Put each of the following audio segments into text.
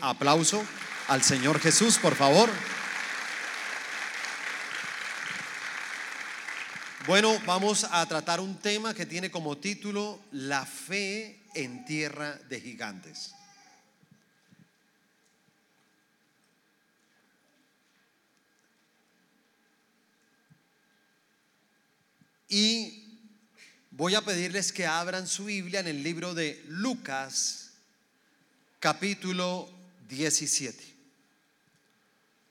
Aplauso al Señor Jesús, por favor. Bueno, vamos a tratar un tema que tiene como título La fe en tierra de gigantes. Y voy a pedirles que abran su Biblia en el libro de Lucas, capítulo 17.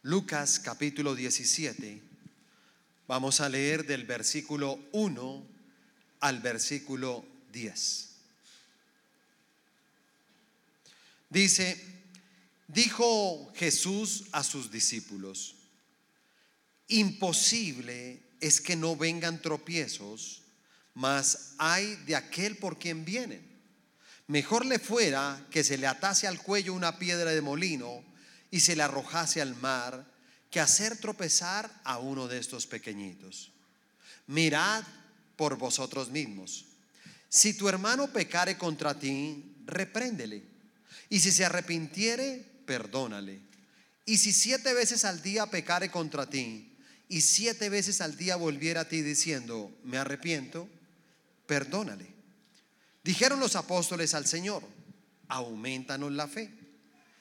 Lucas, capítulo 17. Vamos a leer del versículo 1 al versículo 10. Dice, dijo Jesús a sus discípulos, imposible es que no vengan tropiezos, mas hay de aquel por quien vienen. Mejor le fuera que se le atase al cuello una piedra de molino y se le arrojase al mar que hacer tropezar a uno de estos pequeñitos. Mirad por vosotros mismos. Si tu hermano pecare contra ti, repréndele. Y si se arrepintiere, perdónale. Y si siete veces al día pecare contra ti, y siete veces al día volviera a ti diciendo, me arrepiento, perdónale. Dijeron los apóstoles al Señor, aumentanos la fe.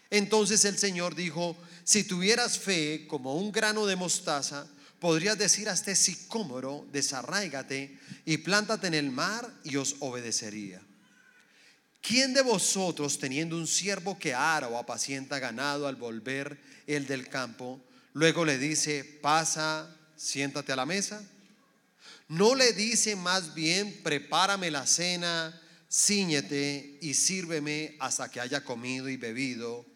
Entonces el Señor dijo, si tuvieras fe como un grano de mostaza, podrías decir a este sicómoro, desarráigate y plántate en el mar y os obedecería. ¿Quién de vosotros, teniendo un siervo que ara o apacienta ganado al volver el del campo, luego le dice, pasa, siéntate a la mesa? ¿No le dice más bien, prepárame la cena, ciñete y sírveme hasta que haya comido y bebido?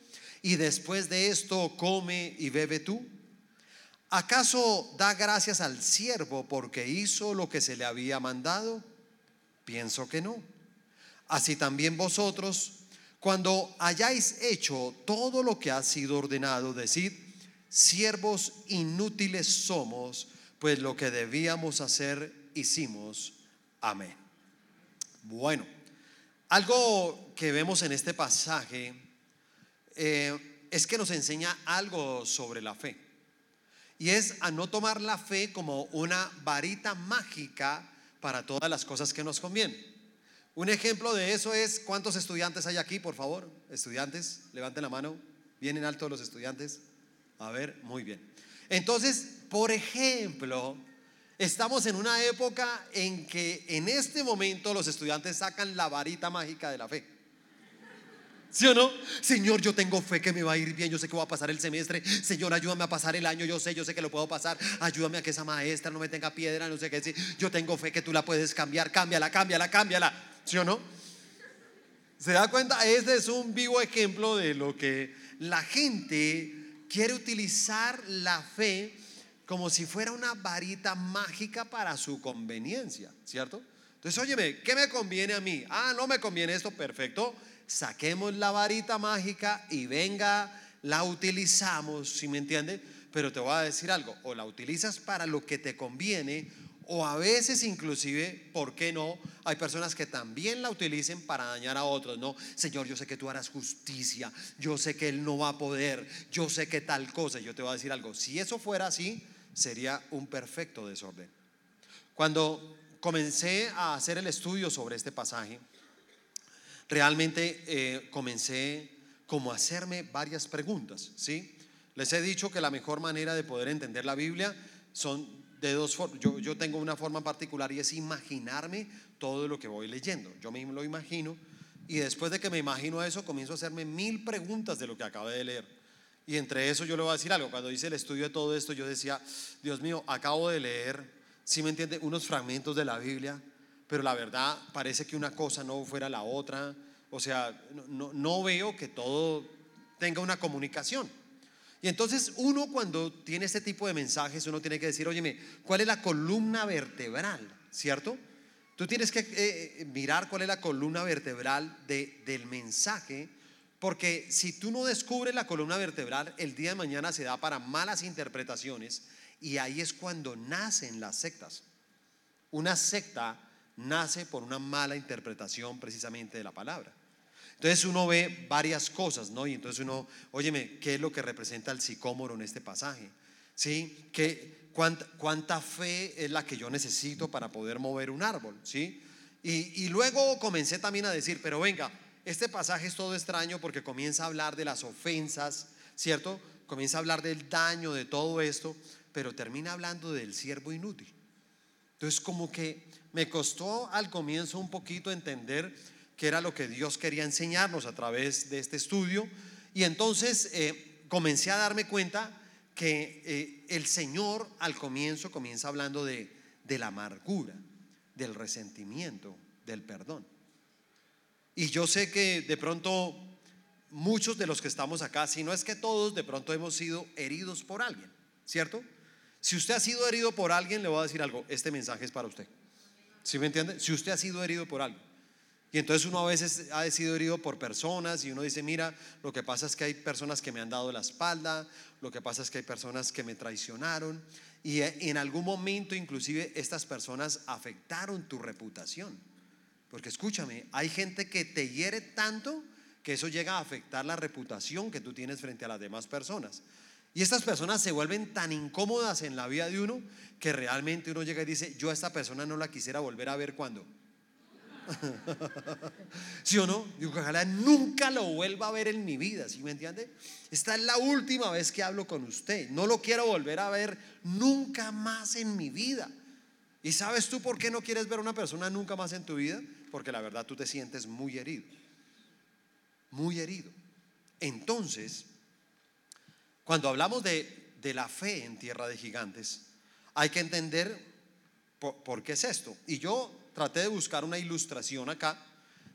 Y después de esto come y bebe tú. ¿Acaso da gracias al siervo porque hizo lo que se le había mandado? Pienso que no. Así también vosotros, cuando hayáis hecho todo lo que ha sido ordenado, decid, siervos inútiles somos, pues lo que debíamos hacer hicimos. Amén. Bueno, algo que vemos en este pasaje eh, es que nos enseña algo sobre la fe. Y es a no tomar la fe como una varita mágica para todas las cosas que nos convienen. Un ejemplo de eso es, ¿cuántos estudiantes hay aquí, por favor? Estudiantes, levanten la mano. ¿Vienen alto los estudiantes? A ver, muy bien. Entonces, por ejemplo, estamos en una época en que en este momento los estudiantes sacan la varita mágica de la fe. ¿Sí o no? Señor, yo tengo fe que me va a ir bien, yo sé que voy a pasar el semestre. Señor, ayúdame a pasar el año, yo sé, yo sé que lo puedo pasar. Ayúdame a que esa maestra no me tenga piedra, no sé qué decir. Yo tengo fe que tú la puedes cambiar, cámbiala, cámbiala, cámbiala. ¿Sí o no? ¿Se da cuenta? Este es un vivo ejemplo de lo que la gente quiere utilizar la fe como si fuera una varita mágica para su conveniencia, ¿cierto? Entonces, óyeme, ¿qué me conviene a mí? Ah, no me conviene esto, perfecto. Saquemos la varita mágica y venga, la utilizamos, si me entiende? Pero te voy a decir algo, o la utilizas para lo que te conviene, o a veces inclusive, ¿por qué no? Hay personas que también la utilicen para dañar a otros, ¿no? Señor, yo sé que tú harás justicia, yo sé que Él no va a poder, yo sé que tal cosa, yo te voy a decir algo, si eso fuera así, sería un perfecto desorden. Cuando comencé a hacer el estudio sobre este pasaje, realmente eh, comencé como a hacerme varias preguntas, ¿sí? Les he dicho que la mejor manera de poder entender la Biblia son de dos formas. Yo, yo tengo una forma particular y es imaginarme todo lo que voy leyendo. Yo mismo lo imagino y después de que me imagino eso, comienzo a hacerme mil preguntas de lo que acabo de leer. Y entre eso yo le voy a decir algo. Cuando hice el estudio de todo esto, yo decía, Dios mío, acabo de leer, si me entiende, unos fragmentos de la Biblia, pero la verdad parece que una cosa no fuera la otra. O sea, no, no veo que todo tenga una comunicación. Y entonces uno cuando tiene este tipo de mensajes, uno tiene que decir, óyeme, ¿cuál es la columna vertebral? ¿Cierto? Tú tienes que eh, mirar cuál es la columna vertebral de, del mensaje, porque si tú no descubres la columna vertebral, el día de mañana se da para malas interpretaciones y ahí es cuando nacen las sectas. Una secta nace por una mala interpretación precisamente de la palabra. Entonces uno ve varias cosas, ¿no? Y entonces uno, óyeme, ¿qué es lo que representa el sicómoro en este pasaje? ¿Sí? ¿Qué, cuánta, fe es la que yo necesito para poder mover un árbol? ¿Sí? Y luego comencé también a decir, pero venga, este pasaje es todo extraño porque comienza a hablar de las ofensas, ¿cierto? Comienza a hablar del daño, de todo esto, pero termina hablando del siervo inútil. Entonces como que me costó al comienzo un poquito entender que era lo que Dios quería enseñarnos a través de este estudio. Y entonces eh, comencé a darme cuenta que eh, el Señor al comienzo comienza hablando de, de la amargura, del resentimiento, del perdón. Y yo sé que de pronto muchos de los que estamos acá, si no es que todos, de pronto hemos sido heridos por alguien, ¿cierto? Si usted ha sido herido por alguien, le voy a decir algo, este mensaje es para usted. ¿Sí me entiende? Si usted ha sido herido por alguien. Y entonces uno a veces ha sido herido por personas y uno dice, mira, lo que pasa es que hay personas que me han dado la espalda, lo que pasa es que hay personas que me traicionaron y en algún momento inclusive estas personas afectaron tu reputación. Porque escúchame, hay gente que te hiere tanto que eso llega a afectar la reputación que tú tienes frente a las demás personas. Y estas personas se vuelven tan incómodas en la vida de uno que realmente uno llega y dice, yo a esta persona no la quisiera volver a ver cuando ¿Sí o no? Digo, ojalá nunca lo vuelva a ver en mi vida, ¿sí me entiende? Esta es la última vez que hablo con usted. No lo quiero volver a ver nunca más en mi vida. ¿Y sabes tú por qué no quieres ver a una persona nunca más en tu vida? Porque la verdad tú te sientes muy herido. Muy herido. Entonces, cuando hablamos de, de la fe en tierra de gigantes, hay que entender por, qué es esto. Y yo traté de buscar una ilustración acá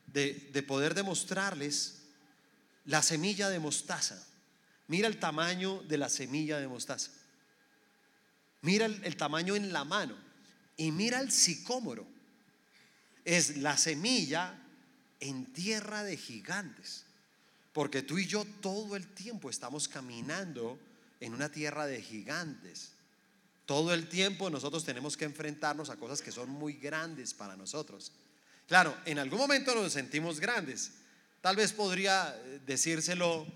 de, poder demostrarles la semilla de mostaza. Mira el tamaño de la semilla de mostaza. Mira el, el, tamaño en la mano. Y mira el sicómoro. Es la semilla en tierra de gigantes. Porque tú y yo todo el tiempo estamos caminando en una tierra de gigantes. Todo el tiempo nosotros tenemos que enfrentarnos a cosas que son muy grandes para nosotros. Claro, en algún momento nos sentimos grandes. Tal vez podría eh, decírselo,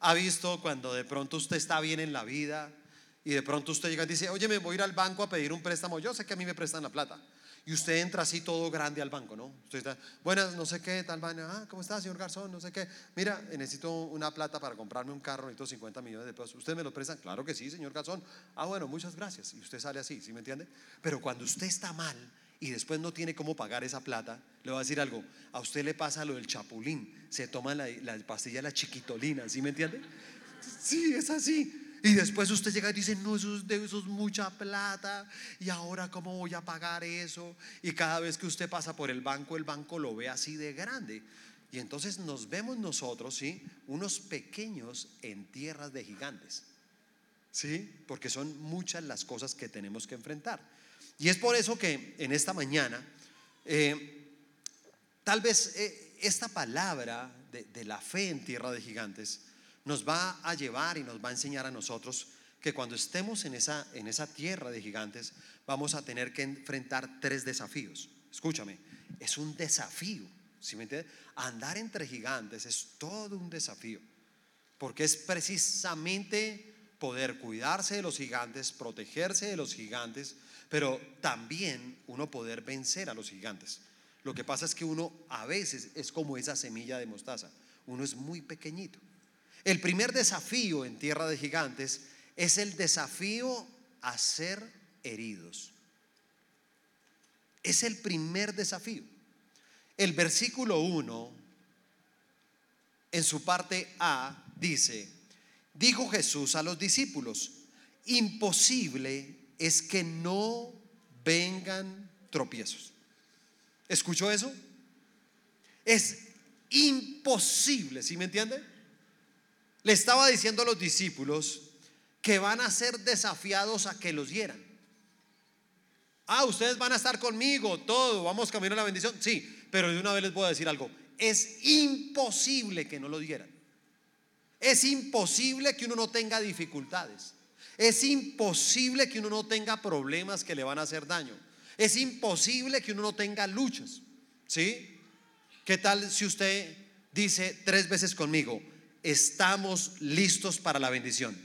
ha visto cuando de pronto usted está bien en la vida y de pronto usted llega y dice, oye, me voy a ir al banco a pedir un préstamo. Yo sé que a mí me prestan la plata. Y usted entra así todo grande al banco, ¿no? Usted está, buenas, no sé qué, tal vaina, ah, ¿cómo está, señor Garzón? No sé qué. Mira, necesito una plata para comprarme un carro, necesito 50 millones de pesos. ¿Usted me lo presta? Claro que sí, señor Garzón. Ah, bueno, muchas gracias. Y usted sale así, ¿sí me entiende? Pero cuando usted está mal y después no tiene cómo pagar esa plata, le voy a decir algo, a usted le pasa lo del chapulín, se toma la, la pastilla la chiquitolina, ¿sí me entiende? Sí, es así. Y después usted llega y dice, no, eso es, eso es mucha plata. Y ahora, ¿cómo voy a pagar eso? Y cada vez que usted pasa por el banco, el banco lo ve así de grande. Y entonces nos vemos nosotros, ¿sí? Unos pequeños en tierras de gigantes. ¿Sí? Porque son muchas las cosas que tenemos que enfrentar. Y es por eso que en esta mañana, eh, tal vez eh, esta palabra de, de la fe en tierra de gigantes, nos va a llevar y nos va a enseñar a nosotros que cuando estemos en esa, en esa tierra de gigantes vamos a tener que enfrentar tres desafíos. Escúchame, es un desafío. ¿sí me entiendes? Andar entre gigantes es todo un desafío. Porque es precisamente poder cuidarse de los gigantes, protegerse de los gigantes, pero también uno poder vencer a los gigantes. Lo que pasa es que uno a veces es como esa semilla de mostaza. Uno es muy pequeñito. El primer desafío en tierra de gigantes es el desafío a ser heridos. Es el primer desafío. El versículo 1, en su parte A, dice, dijo Jesús a los discípulos, imposible es que no vengan tropiezos. ¿Escuchó eso? Es imposible, ¿sí me entiende? Le estaba diciendo a los discípulos que van a ser desafiados a que los hieran. Ah, ustedes van a estar conmigo, todo, vamos camino a la bendición. Sí, pero de una vez les voy a decir algo. Es imposible que no lo dieran. Es imposible que uno no tenga dificultades. Es imposible que uno no tenga problemas que le van a hacer daño. Es imposible que uno no tenga luchas. ¿Sí? ¿Qué tal si usted Dice tres veces conmigo, estamos listos para la bendición.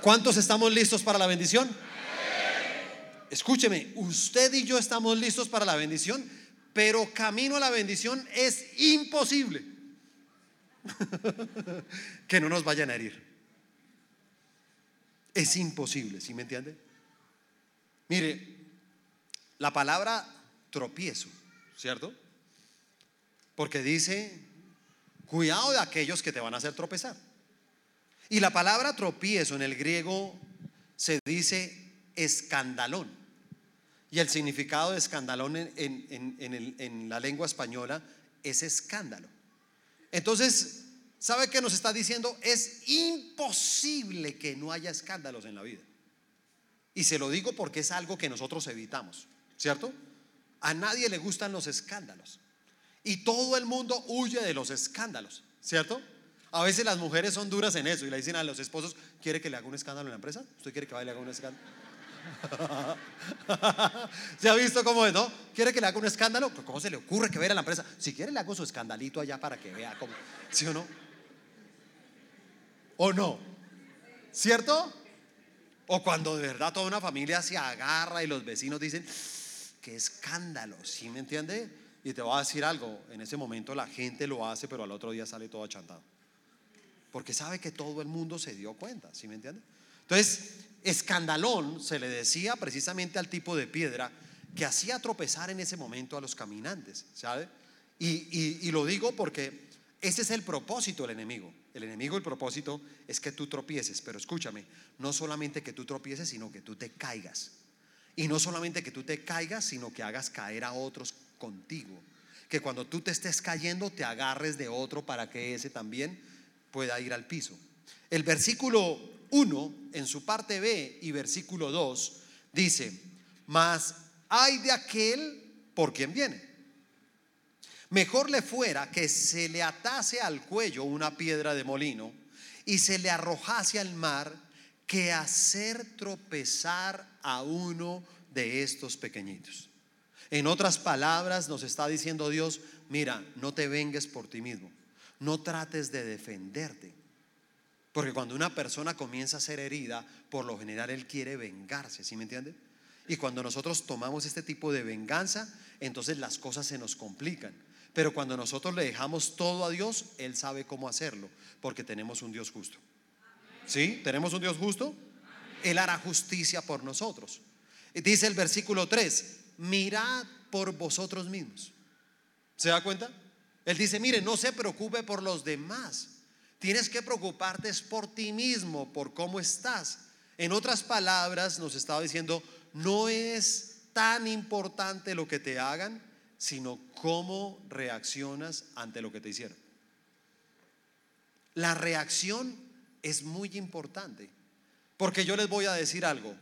¿Cuántos estamos listos para la bendición? Escúcheme, usted y yo estamos listos para la bendición, pero camino a la bendición es imposible que no nos vayan a herir. Es imposible, ¿sí me entiende? Mire, la palabra tropiezo, ¿cierto? Porque dice, cuidado de aquellos que te van a hacer tropezar. Y la palabra tropiezo en el griego se dice escandalón. Y el significado de escandalón en, la lengua española es escándalo. Entonces, ¿sabe qué nos está diciendo? Es imposible que no haya escándalos en la vida. Y se lo digo porque es algo que nosotros evitamos, ¿cierto? A nadie le gustan los escándalos. Y todo el mundo huye de los escándalos, ¿cierto? A veces las mujeres son duras en eso y le dicen a los esposos, ¿quiere que le haga un escándalo en la empresa? ¿Usted quiere que vaya y le haga un escándalo? ¿Se ha visto cómo es, no? ¿Quiere que le haga un escándalo? ¿Cómo se le ocurre que vaya a la empresa? Si quiere le hago su escandalito allá para que vea cómo, ¿sí o no? ¿O no? ¿Cierto? O cuando de verdad toda una familia se agarra y los vecinos dicen, qué escándalo, ¿sí me entiende? Y te voy a decir algo, en ese momento la gente lo hace, pero al otro día sale todo achantado porque sabe que todo el mundo se dio cuenta, ¿sí me entiende? Entonces, escandalón se le decía precisamente al tipo de piedra que hacía tropezar en ese momento a los caminantes, ¿sabe? Y, y lo digo porque ese es el propósito del enemigo. El enemigo, el propósito es que tú tropieces, pero escúchame, no solamente que tú tropieces, sino que tú te caigas. Y no solamente que tú te caigas, sino que hagas caer a otros contigo. Que cuando tú te estés cayendo, te agarres de otro para que ese también pueda ir al piso. El versículo 1 en su parte B y versículo 2 dice, mas hay de aquel por quien viene. Mejor le fuera que se le atase al cuello una piedra de molino y se le arrojase al mar que hacer tropezar a uno de estos pequeñitos. En otras palabras nos está diciendo Dios, mira, no te vengues por ti mismo no trates de defenderte. Porque cuando una persona comienza a ser herida, por lo general él quiere vengarse, ¿sí me entiende? Y cuando nosotros tomamos este tipo de venganza, entonces las cosas se nos complican. Pero cuando nosotros le dejamos todo a Dios, Él sabe cómo hacerlo, porque tenemos un Dios justo. ¿Sí? ¿Tenemos un Dios justo? Él hará justicia por nosotros. Dice el versículo 3, mirad por vosotros mismos. ¿Se da cuenta? Él dice, mire, no se preocupe por los demás. Tienes que preocuparte por ti mismo, por cómo estás. En otras palabras, nos estaba diciendo, no es tan importante lo que te hagan, sino cómo reaccionas ante lo que te hicieron. La reacción es muy importante, porque yo les voy a decir algo.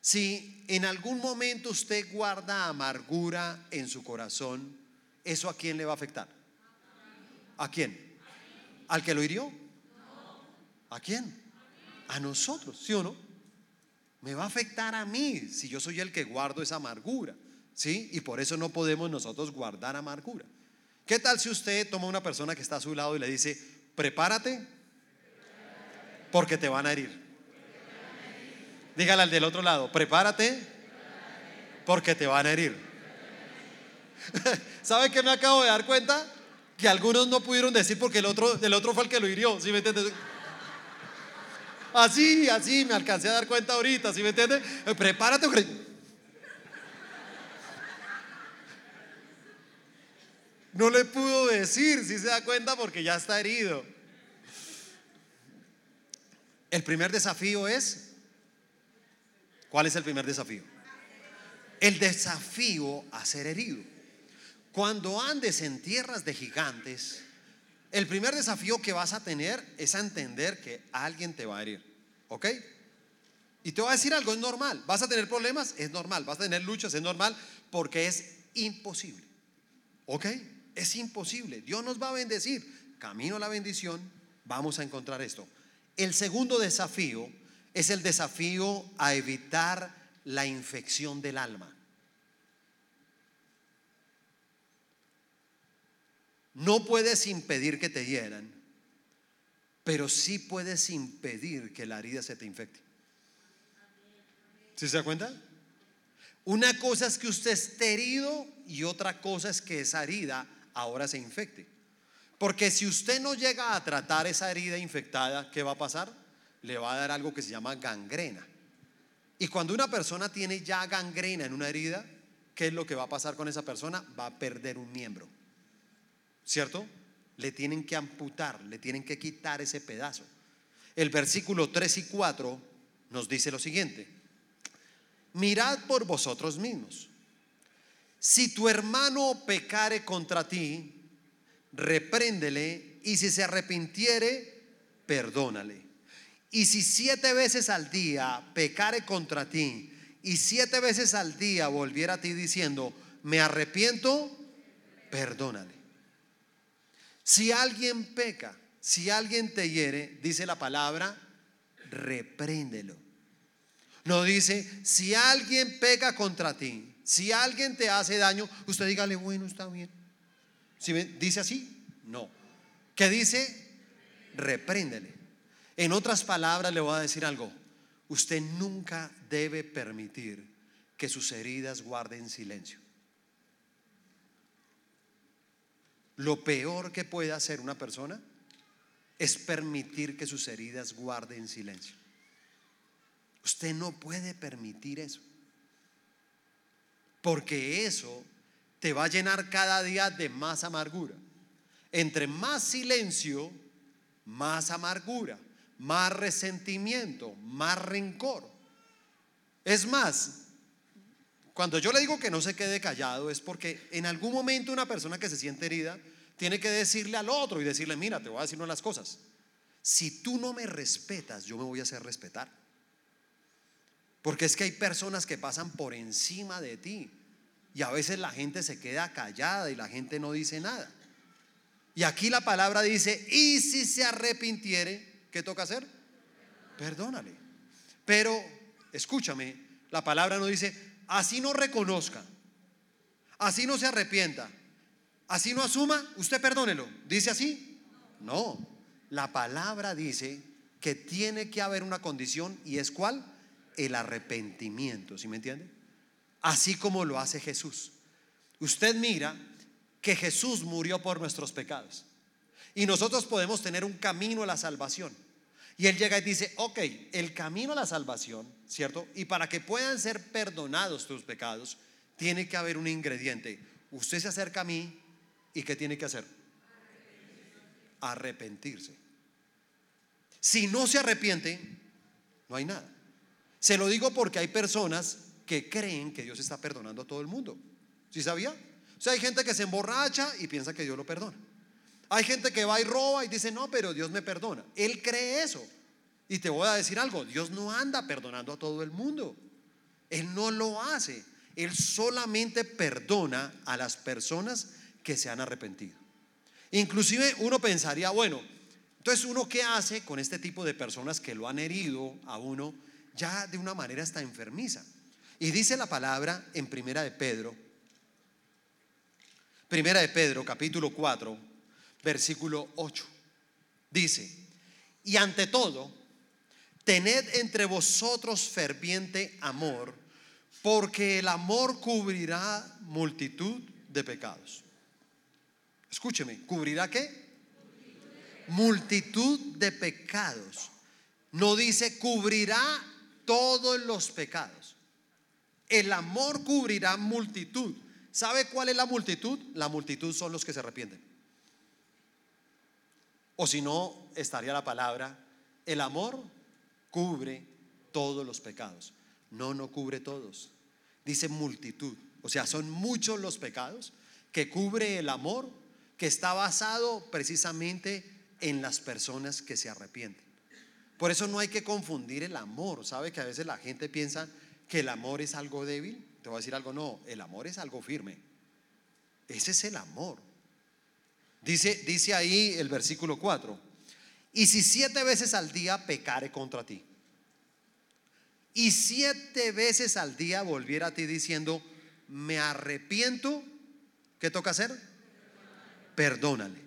Si en algún momento usted guarda amargura en su corazón, ¿eso a quién le va a afectar? ¿A quién? ¿Al que lo hirió? ¿A quién? A nosotros, ¿sí o no? Me va a afectar a mí si yo soy el que guardo esa amargura, ¿sí? Y por eso no podemos nosotros guardar amargura. ¿Qué tal si usted toma una persona que está a su lado y le dice, prepárate porque te van a herir? Dígale al del otro lado, prepárate porque te van a herir. ¿Sabe qué me acabo de dar cuenta? que algunos no pudieron decir porque el otro, el otro fue el que lo hirió, ¿sí me entiendes? Así, así, me alcancé a dar cuenta ahorita, ¿sí me entiendes? Eh, prepárate. No le pudo decir, si se da cuenta, porque ya está herido. El primer desafío es, ¿cuál es el primer desafío? El desafío a ser herido. Cuando andes en tierras de gigantes, el primer desafío que vas a tener es a entender que alguien te va a herir. ¿Ok? Y te voy a decir algo, es normal. ¿Vas a tener problemas? Es normal. ¿Vas a tener luchas? Es normal porque es imposible. ¿Ok? Es imposible. Dios nos va a bendecir. Camino a la bendición, vamos a encontrar esto. El segundo desafío es el desafío a evitar la infección del alma. No puedes impedir que te hieran, pero sí puedes impedir que la herida se te infecte. ¿Sí se da cuenta? Una cosa es que usted esté herido y otra cosa es que esa herida ahora se infecte. Porque si usted no llega a tratar esa herida infectada, ¿qué va a pasar? Le va a dar algo que se llama gangrena. Y cuando una persona tiene ya gangrena en una herida, ¿qué es lo que va a pasar con esa persona? Va a perder un miembro. ¿Cierto? Le tienen que amputar, le tienen que quitar ese pedazo. El versículo 3 y 4 nos dice lo siguiente. Mirad por vosotros mismos. Si tu hermano pecare contra ti, repréndele y si se arrepintiere, perdónale. Y si siete veces al día pecare contra ti y siete veces al día volviera a ti diciendo, me arrepiento, perdónale. Si alguien peca, si alguien te hiere, dice la palabra, repréndelo. No dice, si alguien peca contra ti, si alguien te hace daño, usted dígale, bueno, está bien. Dice así, no. ¿Qué dice? Repréndele. En otras palabras, le voy a decir algo. Usted nunca debe permitir que sus heridas guarden silencio. Lo peor que puede hacer una persona es permitir que sus heridas guarden silencio. Usted no puede permitir eso. Porque eso te va a llenar cada día de más amargura. Entre más silencio, más amargura, más resentimiento, más rencor. Es más, cuando yo le digo que no se quede callado es porque en algún momento una persona que se siente herida tiene que decirle al otro y decirle, mira, te voy a decir unas las cosas. Si tú no me respetas, yo me voy a hacer respetar. Porque es que hay personas que pasan por encima de ti y a veces la gente se queda callada y la gente no dice nada. Y aquí la palabra dice, y si se arrepintiere, ¿qué toca hacer? Perdónale. Pero, escúchame, la palabra no dice, así no reconozca, así no se arrepienta, así no asuma, usted perdónelo. ¿Dice así? No. La palabra dice que tiene que haber una condición y es cuál? El arrepentimiento, ¿sí me entiende? Así como lo hace Jesús. Usted mira que Jesús murió por nuestros pecados y nosotros podemos tener un camino a la salvación. Y él llega y dice, ok, el camino a la salvación, ¿cierto? Y para que puedan ser perdonados tus pecados, tiene que haber un ingrediente. Usted se acerca a mí y ¿qué tiene que hacer? Arrepentirse. Si no se arrepiente, no hay nada. Se lo digo porque hay personas que creen que Dios está perdonando a todo el mundo. ¿Sí sabía? O sea, hay gente que se emborracha y piensa que Dios lo perdona. Hay gente que va y roba y dice, no, pero Dios me perdona. Él cree eso. Y te voy a decir algo, Dios no anda perdonando a todo el mundo. Él no lo hace. Él solamente perdona a las personas que se han arrepentido. Inclusive uno pensaría, bueno, entonces uno qué hace con este tipo de personas que lo han herido a uno ya de una manera hasta enfermiza. Y dice la palabra en Primera de Pedro, Primera de Pedro, capítulo 4, versículo 8. Dice, y ante todo, tened entre vosotros ferviente amor, porque el amor cubrirá multitud de pecados. Escúcheme, ¿cubrirá qué? Multitud de pecados. No dice cubrirá todos los pecados. El amor cubrirá multitud. ¿Sabe cuál es la multitud? La multitud son los que se arrepienten. O si no, estaría la palabra, el amor cubre todos los pecados. No, no cubre todos. Dice multitud. O sea, son muchos los pecados que cubre el amor que está basado precisamente en las personas que se arrepienten. Por eso no hay que confundir el amor. ¿Sabe que a veces la gente piensa que el amor es algo débil? Te voy a decir algo, no, el amor es algo firme. Ese es el amor. Dice, dice ahí el versículo 4. Y si siete veces al día pecare contra ti. y siete veces al día volviera a ti diciendo, me arrepiento, ¿qué toca hacer? Perdónale.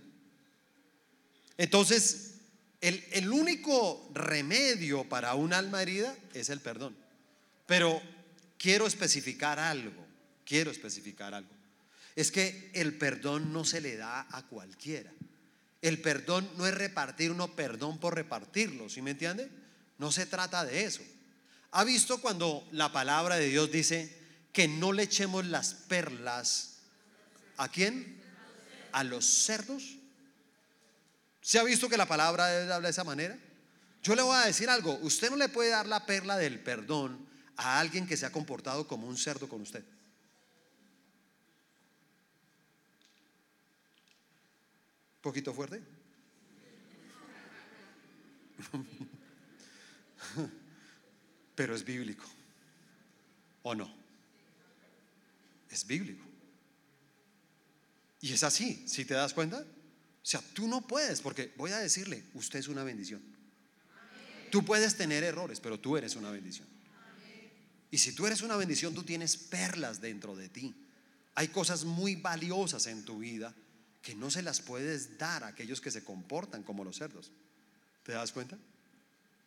Entonces, el, el único remedio para un alma herida es el perdón. Pero quiero especificar algo, quiero especificar algo. Es que el perdón no se le da a cualquiera. El perdón no es repartir uno perdón por repartirlo, ¿sí me entiende? No se trata de eso. ¿Ha visto cuando la palabra de Dios dice que no le echemos las perlas a quién? A los cerdos. ¿Se ha visto que la palabra habla de esa manera? Yo le voy a decir algo, usted no le puede dar la perla del perdón a alguien que se ha comportado como un cerdo con usted. ¿Poquito fuerte? Pero es bíblico. ¿O no? Es bíblico. Y es así, si te das cuenta. O sea, tú no puedes, porque voy a decirle, usted es una bendición. Tú puedes tener errores, pero tú eres una bendición. Y si tú eres una bendición, tú tienes perlas dentro de ti. Hay cosas muy valiosas en tu vida que no se las puedes dar a aquellos que se comportan como los cerdos. ¿Te das cuenta?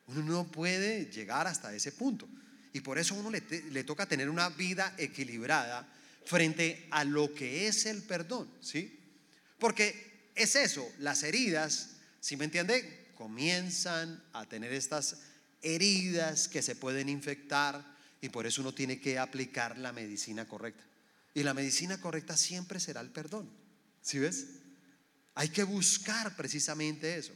Uno no puede llegar hasta ese punto. Y por eso a uno le, toca tener una vida equilibrada frente a lo que es el perdón, ¿sí? Porque es eso, las heridas, si me entiende? Comienzan a tener estas heridas que se pueden infectar y por eso uno tiene que aplicar la medicina correcta. Y la medicina correcta siempre será el perdón. ¿Sí ves? Hay que buscar precisamente eso.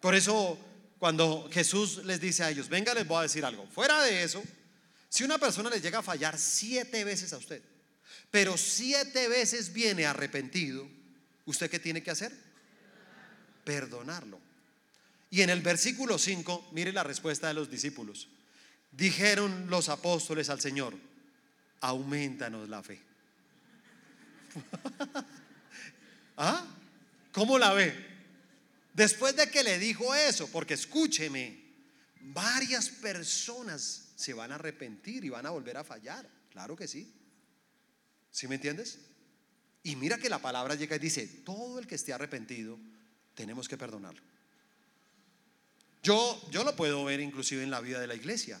Por eso cuando Jesús les dice a ellos, venga, les voy a decir algo. Fuera de eso, si una persona les llega a fallar siete veces a usted, pero siete veces viene arrepentido, ¿usted qué tiene que hacer? Perdonarlo. Y en el versículo 5, mire la respuesta de los discípulos. Dijeron los apóstoles al Señor, aumentanos la fe. ¿Ah? ¿Cómo la ve? Después de que le dijo eso, porque escúcheme, varias personas se van a arrepentir y van a volver a fallar. Claro que sí. ¿Sí me entiendes? Y mira que la palabra llega y dice, todo el que esté arrepentido, tenemos que perdonarlo. Yo, yo lo puedo ver inclusive en la vida de la iglesia.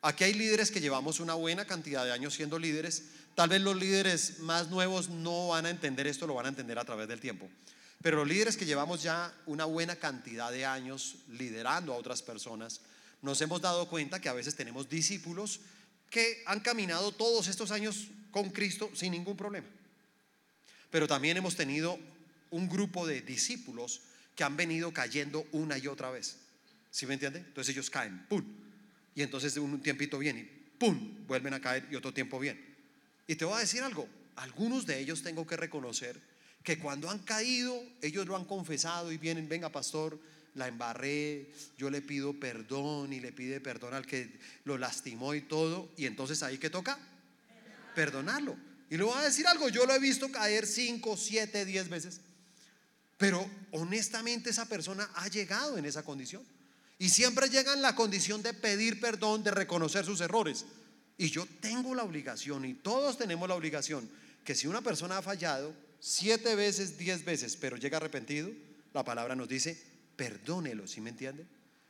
Aquí hay líderes que llevamos una buena cantidad de años siendo líderes. Tal vez los líderes más nuevos no van a entender esto, lo van a entender a través del tiempo. Pero los líderes que llevamos ya una buena cantidad de años liderando a otras personas, nos hemos dado cuenta que a veces tenemos discípulos que han caminado todos estos años con Cristo sin ningún problema. Pero también hemos tenido un grupo de discípulos que han venido cayendo una y otra vez. ¿Sí me entiende? Entonces ellos caen, ¡pum! Y entonces un tiempito bien y ¡pum! Vuelven a caer y otro tiempo bien. Y te voy a decir algo, algunos de ellos tengo que reconocer que cuando han caído, ellos lo han confesado y vienen, venga pastor, la embarré, yo le pido perdón y le pide perdón al que lo lastimó y todo, y entonces ahí que toca perdonarlo. Y le voy a decir algo, yo lo he visto caer 5, 7, 10 veces, pero honestamente esa persona ha llegado en esa condición. Y siempre llega en la condición de pedir perdón, de reconocer sus errores. Y yo tengo la obligación, y todos tenemos la obligación, que si una persona ha fallado, siete veces, diez veces, pero llega arrepentido, la palabra nos dice, perdónelo, ¿sí me entiende?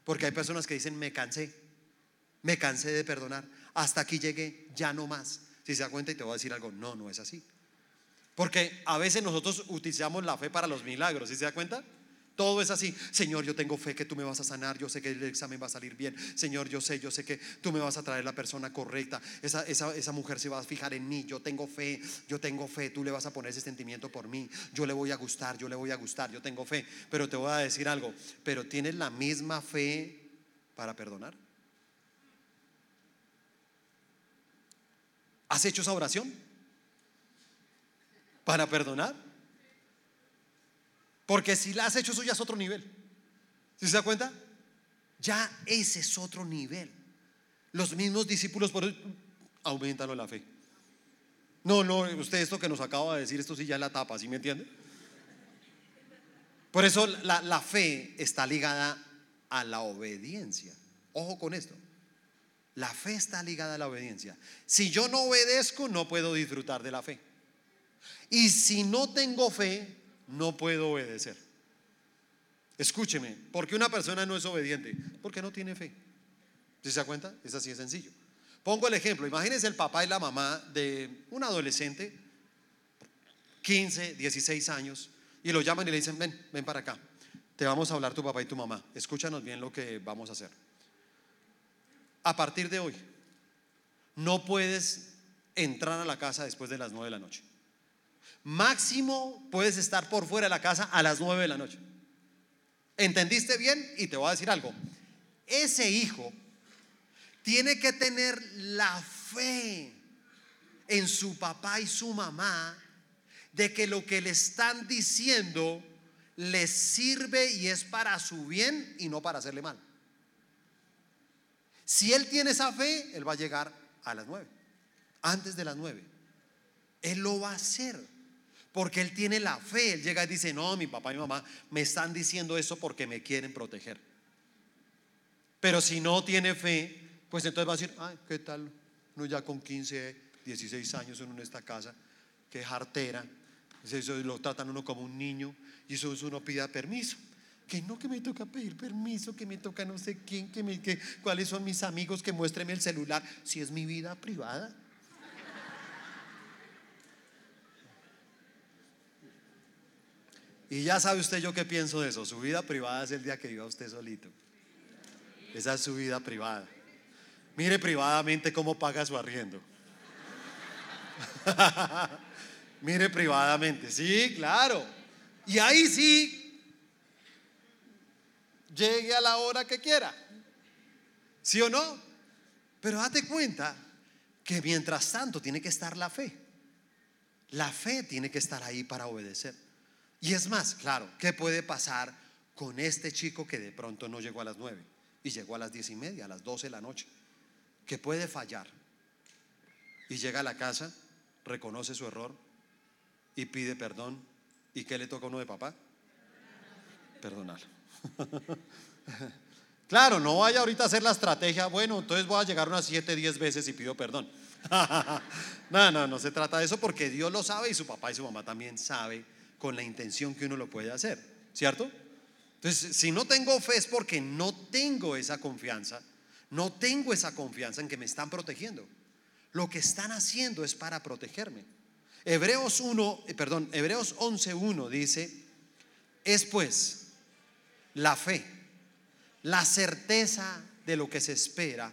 Porque hay personas que dicen, me cansé, me cansé de perdonar, hasta aquí llegué, ya no más. Si se da cuenta y te voy a decir algo, no, no es así. Porque a veces nosotros utilizamos la fe para los milagros, ¿sí se da cuenta? Todo es así. Señor, yo tengo fe que tú me vas a sanar. Yo sé que el examen va a salir bien. Señor, yo sé, yo sé que tú me vas a traer la persona correcta. Esa, esa, mujer se va a fijar en mí. Yo tengo fe, yo tengo fe. Tú le vas a poner ese sentimiento por mí. Yo le voy a gustar, yo le voy a gustar. Yo tengo fe. Pero te voy a decir algo. Pero tienes la misma fe para perdonar. ¿Has hecho esa oración? ¿Para perdonar? Porque si la has hecho, eso ya es otro nivel. ¿Sí se da cuenta? Ya ese es otro nivel. Los mismos discípulos por aumentalo la fe. No, no, usted esto que nos acaba de decir, esto sí ya es la tapa, ¿sí me entiende? Por eso la, la fe está ligada a la obediencia. Ojo con esto. La fe está ligada a la obediencia. Si yo no obedezco, no puedo disfrutar de la fe. Y si no tengo fe, no puedo obedecer. Escúcheme, ¿por qué una persona no es obediente? Porque no tiene fe. ¿Sí se da cuenta? Es así de sencillo. Pongo el ejemplo, imagínense el papá y la mamá de un adolescente, 15, 16 años, y lo llaman y le dicen, ven, ven para acá, te vamos a hablar tu papá y tu mamá, escúchanos bien lo que vamos a hacer. A partir de hoy, no puedes entrar a la casa después de las 9 de la noche. Máximo puedes estar por fuera de la casa a las 9 de la noche. ¿Entendiste bien? Y te voy a decir algo. Ese hijo tiene que tener la fe en su papá y su mamá de que lo que le están diciendo le sirve y es para su bien y no para hacerle mal. Si él tiene esa fe, él va a llegar a las nueve, antes de las nueve. Él lo va a hacer. Porque él tiene la fe. Él llega y dice, no, mi papá y mi mamá me están diciendo eso porque me quieren proteger. Pero si no tiene fe, pues entonces va a decir, ay, ¿qué tal? Uno ya con 15, 16 años en esta casa, que jartera. Eso lo tratan uno como un niño y eso es uno pida permiso. Que no, que me toca pedir permiso, que me toca no sé quién, que me, que, cuáles son mis amigos, que muéstreme el celular, si es mi vida privada. Y ya sabe usted yo qué pienso de eso. Su vida privada es el día que viva usted solito. Esa es su vida privada. Mire privadamente cómo paga su arriendo. Mire privadamente, sí, claro. Y ahí sí, llegue a la hora que quiera. ¿Sí o no? Pero date cuenta que mientras tanto tiene que estar la fe. La fe tiene que estar ahí para obedecer. Y es más, claro, ¿qué puede pasar con este chico que de pronto no llegó a las nueve y llegó a las diez y media, a las doce de la noche? ¿Qué puede fallar? Y llega a la casa, reconoce su error y pide perdón. ¿Y qué le toca a uno de papá? Perdonar. claro, no vaya ahorita a hacer la estrategia, bueno, entonces voy a llegar unas siete, diez veces y pido perdón. no, no, no se trata de eso porque Dios lo sabe y su papá y su mamá también saben con la intención que uno lo puede hacer, ¿cierto? Entonces, si no tengo fe es porque no tengo esa confianza, no tengo esa confianza en que me están protegiendo. Lo que están haciendo es para protegerme. Hebreos 1, eh, perdón, Hebreos 11:1 dice, es pues la fe, la certeza de lo que se espera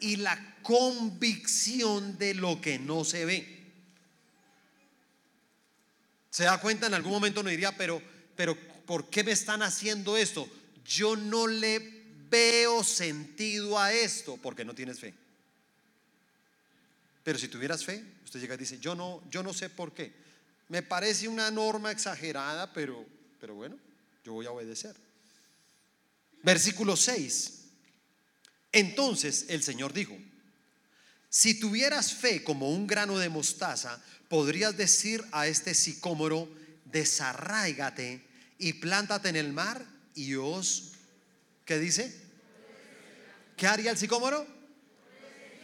y la convicción de lo que no se ve. Se da cuenta en algún momento no diría, pero, pero ¿por qué me están haciendo esto? Yo no le veo sentido a esto porque no tienes fe. Pero si tuvieras fe, usted llega y dice, yo no, yo no sé por qué. Me parece una norma exagerada, pero, pero bueno, yo voy a obedecer. Versículo 6. Entonces el Señor dijo, si tuvieras fe como un grano de mostaza, podrías decir a este sicómoro, desarráigate y plántate en el mar y os, ¿qué dice? ¿Qué haría el sicómoro?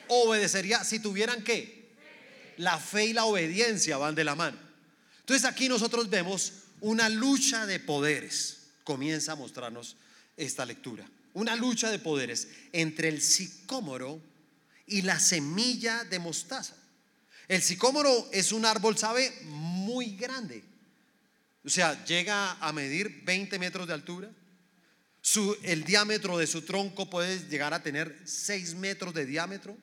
Obedecería si tuvieran qué? La fe y la obediencia van de la mano. Entonces aquí nosotros vemos una lucha de poderes. Comienza a mostrarnos esta lectura. Una lucha de poderes entre el sicómoro y la semilla de mostaza. El sicómoro es un árbol, ¿sabe? Muy grande. O sea, llega a medir 20 metros de altura. Su, el diámetro de su tronco puede llegar a tener 6 metros de diámetro.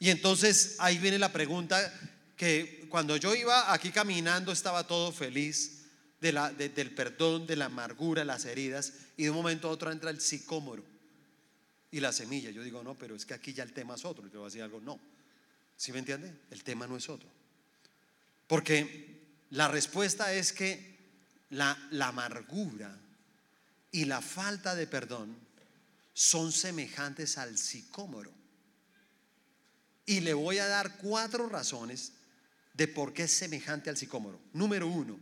Y entonces ahí viene la pregunta que cuando yo iba aquí caminando estaba todo feliz de del perdón, de la amargura, las heridas, y de un momento a otro entra el sicómoro y la semilla. Yo digo, no, pero es que aquí ya el tema es otro. Y te voy a decir algo, no. ¿Sí me entiende? El tema no es otro. Porque la respuesta es que la, la amargura y la falta de perdón son semejantes al sicómoro. Y le voy a dar cuatro razones de por qué es semejante al sicómoro. Número uno,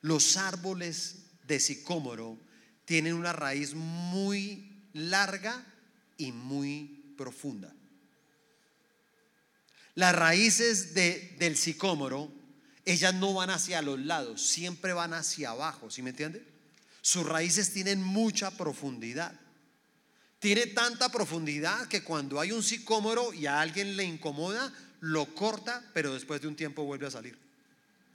los árboles de sicómoro tienen una raíz muy larga y muy profunda. Las raíces de, del sicómoro, ellas no van hacia los lados, siempre van hacia abajo, ¿sí me entiende? Sus raíces tienen mucha profundidad. Tiene tanta profundidad que cuando hay un sicómoro y a alguien le incomoda, lo corta, pero después de un tiempo vuelve a salir.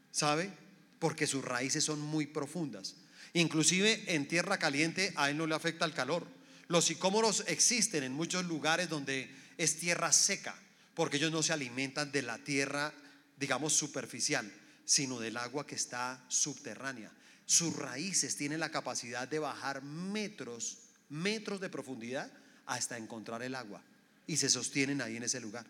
¿Sabe? Porque sus raíces son muy profundas. Inclusive en tierra caliente a él no le afecta el calor. Los sicómoros existen en muchos lugares donde es tierra seca, porque ellos no se alimentan de la tierra, digamos, superficial, sino del agua que está subterránea. Sus raíces tienen la capacidad de bajar metros metros de profundidad hasta encontrar el agua y se sostienen ahí en ese lugar.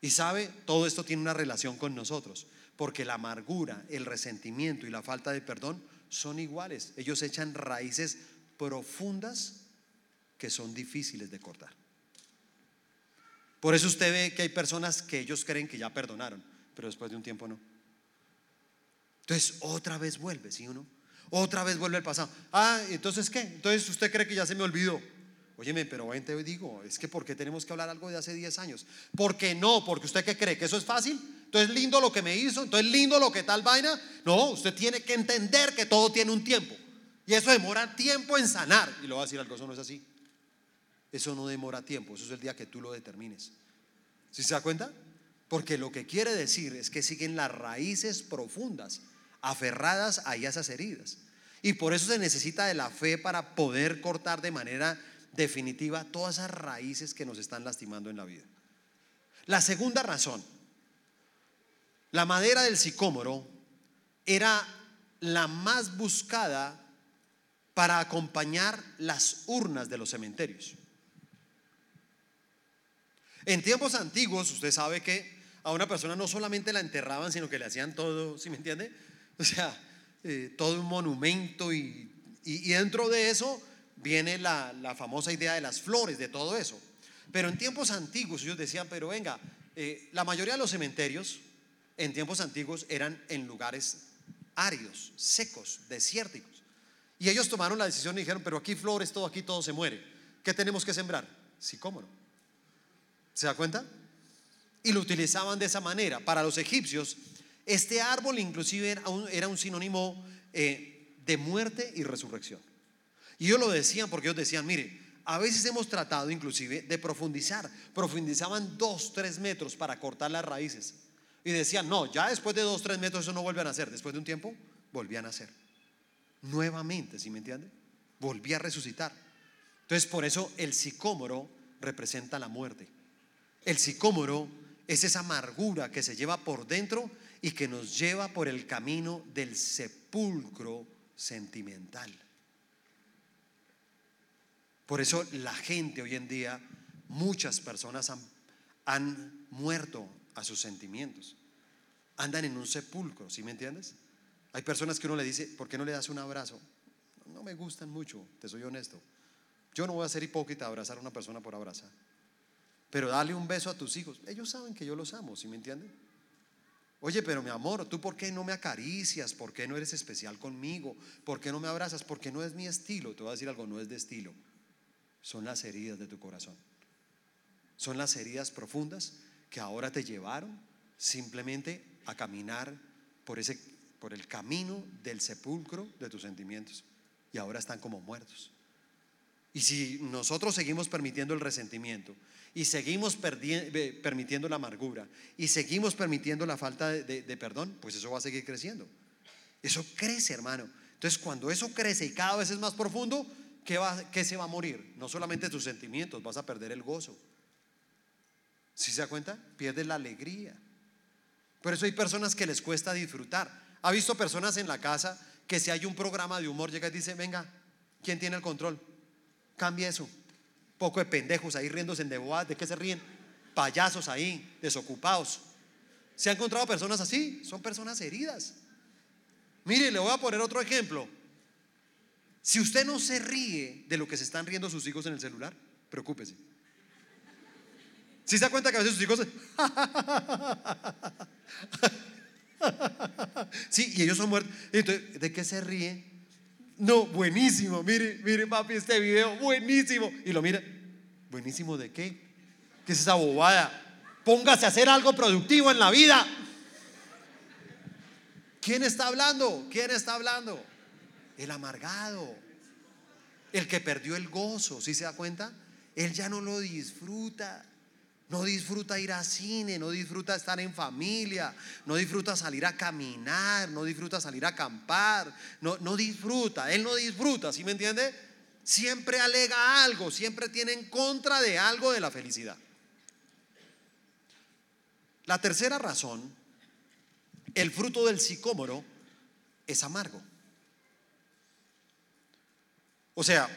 Y sabe, todo esto tiene una relación con nosotros, porque la amargura, el resentimiento y la falta de perdón son iguales. Ellos echan raíces profundas que son difíciles de cortar. Por eso usted ve que hay personas que ellos creen que ya perdonaron, pero después de un tiempo no. Entonces otra vez vuelve, ¿sí o no? Otra vez vuelve el pasado. Ah, entonces ¿qué? Entonces usted cree que ya se me olvidó. Óyeme, pero te digo, es que ¿por qué tenemos que hablar algo de hace 10 años? ¿Por qué no? Porque usted qué cree, que eso es fácil. Entonces lindo lo que me hizo, entonces lindo lo que tal vaina. No, usted tiene que entender que todo tiene un tiempo. Y eso demora tiempo en sanar. Y lo va a decir algo, eso no es así. Eso no demora tiempo, eso es el día que tú lo determines. ¿Sí se da cuenta? Porque lo que quiere decir es que siguen las raíces profundas aferradas a esas heridas. Y por eso se necesita de la fe para poder cortar de manera definitiva todas esas raíces que nos están lastimando en la vida. La segunda razón, la madera del sicómoro era la más buscada para acompañar las urnas de los cementerios. En tiempos antiguos, usted sabe que a una persona no solamente la enterraban, sino que le hacían todo, ¿sí me entiende? O sea, eh, todo un monumento y, dentro de eso viene la, famosa idea de las flores, de todo eso. Pero en tiempos antiguos ellos decían, pero venga, eh, la mayoría de los cementerios en tiempos antiguos eran en lugares áridos, secos, desérticos. Y ellos tomaron la decisión y dijeron, pero aquí flores, todo aquí todo se muere. ¿Qué tenemos que sembrar? Sicómoro. ¿Se da cuenta? Y lo utilizaban de esa manera. Para los egipcios, este árbol inclusive era un, sinónimo eh, de muerte y resurrección. Y ellos lo decían porque ellos decían, mire, a veces hemos tratado inclusive de profundizar. Profundizaban dos, tres metros para cortar las raíces. Y decían, no, ya después de dos, tres metros eso no vuelve a nacer. Después de un tiempo, volvían a nacer. Nuevamente, ¿sí me entiende? Volvía a resucitar. Entonces, por eso el sicómoro representa la muerte. El sicómoro es esa amargura que se lleva por dentro y que nos lleva por el camino del sepulcro sentimental. Por eso la gente hoy en día, muchas personas han, muerto a sus sentimientos. Andan en un sepulcro, ¿sí me entiendes? Hay personas que uno le dice, ¿por qué no le das un abrazo? No me gustan mucho, te soy honesto. Yo no voy a ser hipócrita abrazar a una persona por abrazar. Pero dale un beso a tus hijos. Ellos saben que yo los amo, ¿sí me entienden? Oye, pero mi amor, ¿tú por qué no me acaricias? ¿Por qué no eres especial conmigo? ¿Por qué no me abrazas? Porque no es mi estilo. Te voy a decir algo, no es de estilo. Son las heridas de tu corazón. Son las heridas profundas que ahora te llevaron simplemente a caminar por ese por el camino del sepulcro de tus sentimientos y ahora están como muertos. Y si nosotros seguimos permitiendo el resentimiento y seguimos permitiendo la amargura y seguimos permitiendo la falta de, perdón, pues eso va a seguir creciendo. Eso crece, hermano. Entonces, cuando eso crece y cada vez es más profundo, ¿qué, va, qué se va a morir? No solamente tus sentimientos, vas a perder el gozo. Si se da cuenta? Pierdes la alegría. Por eso hay personas que les cuesta disfrutar. ¿Ha visto personas en la casa que si hay un programa de humor llega y dice, venga, ¿quién tiene el control? Cambia eso. Poco de pendejos ahí riéndose en de ¿de qué se ríen? Payasos ahí, desocupados. ¿Se han encontrado personas así? Son personas heridas. Mire, le voy a poner otro ejemplo. Si usted no se ríe de lo que se están riendo sus hijos en el celular, preocúpese. Si se da cuenta que a veces sus hijos... sí, y ellos son muertos. Entonces, ¿de qué se ríe? No, buenísimo. Mire, mire, papi, este video, buenísimo. Y lo mira. ¿Buenísimo de qué? ¿Qué es esa bobada? Póngase a hacer algo productivo en la vida. ¿Quién está hablando? ¿Quién está hablando? El amargado. El que perdió el gozo, ¿sí se da cuenta? Él ya no lo disfruta. No disfruta ir a cine, no disfruta estar en familia, no disfruta salir a caminar, no disfruta salir a acampar, no, no disfruta, él no disfruta, ¿sí me entiende? Siempre alega algo, siempre tiene en contra de algo de la felicidad. La tercera razón, el fruto del sicómoro es amargo. O sea,